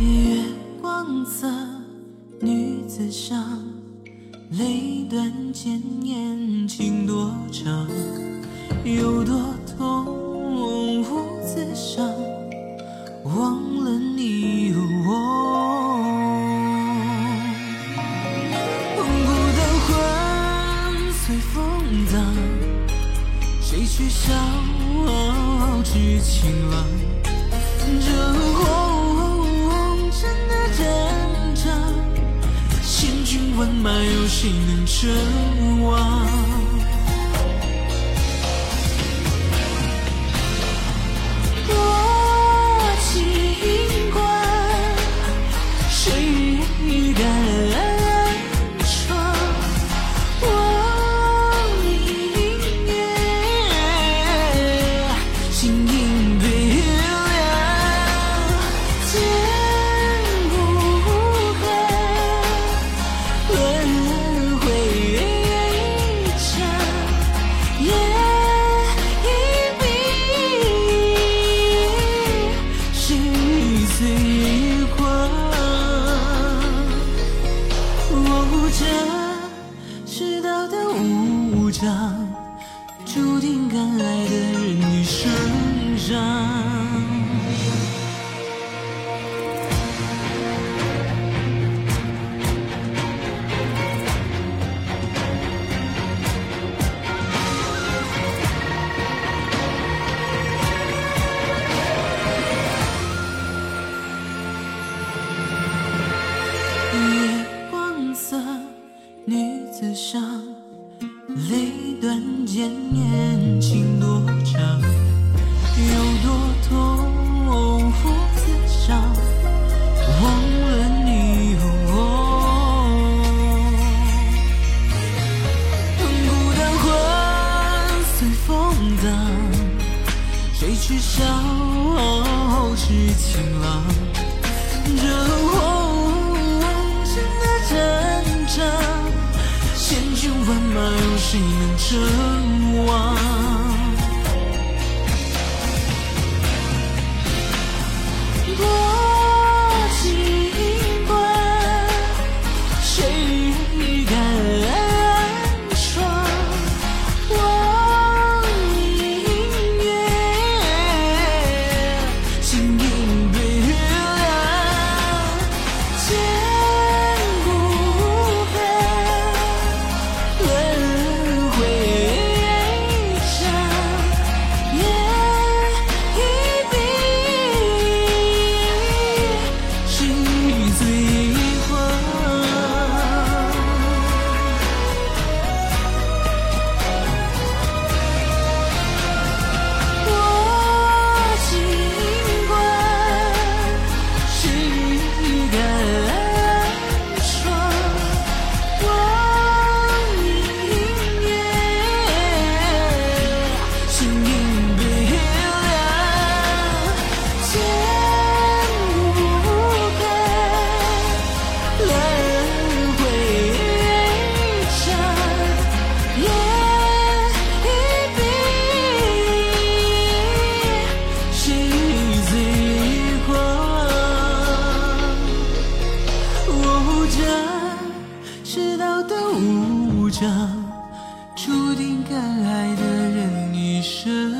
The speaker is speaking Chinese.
月光色，女子伤，泪断剑念情多长，有多痛无自伤，忘了你我。孤单魂随风荡，谁去笑知情郎？这万马，有谁能称王？无常，注定敢爱的人一生伤。月光色，女子伤，泪断剑念情多长，有多痛无自伤，忘了你我。孤单魂随风荡，谁去笑痴情郎？这谁能称王？心影悲凉，剑无痕，轮回长，夜一闭，是最狂。哦，这世道的无常，注定敢爱的人生。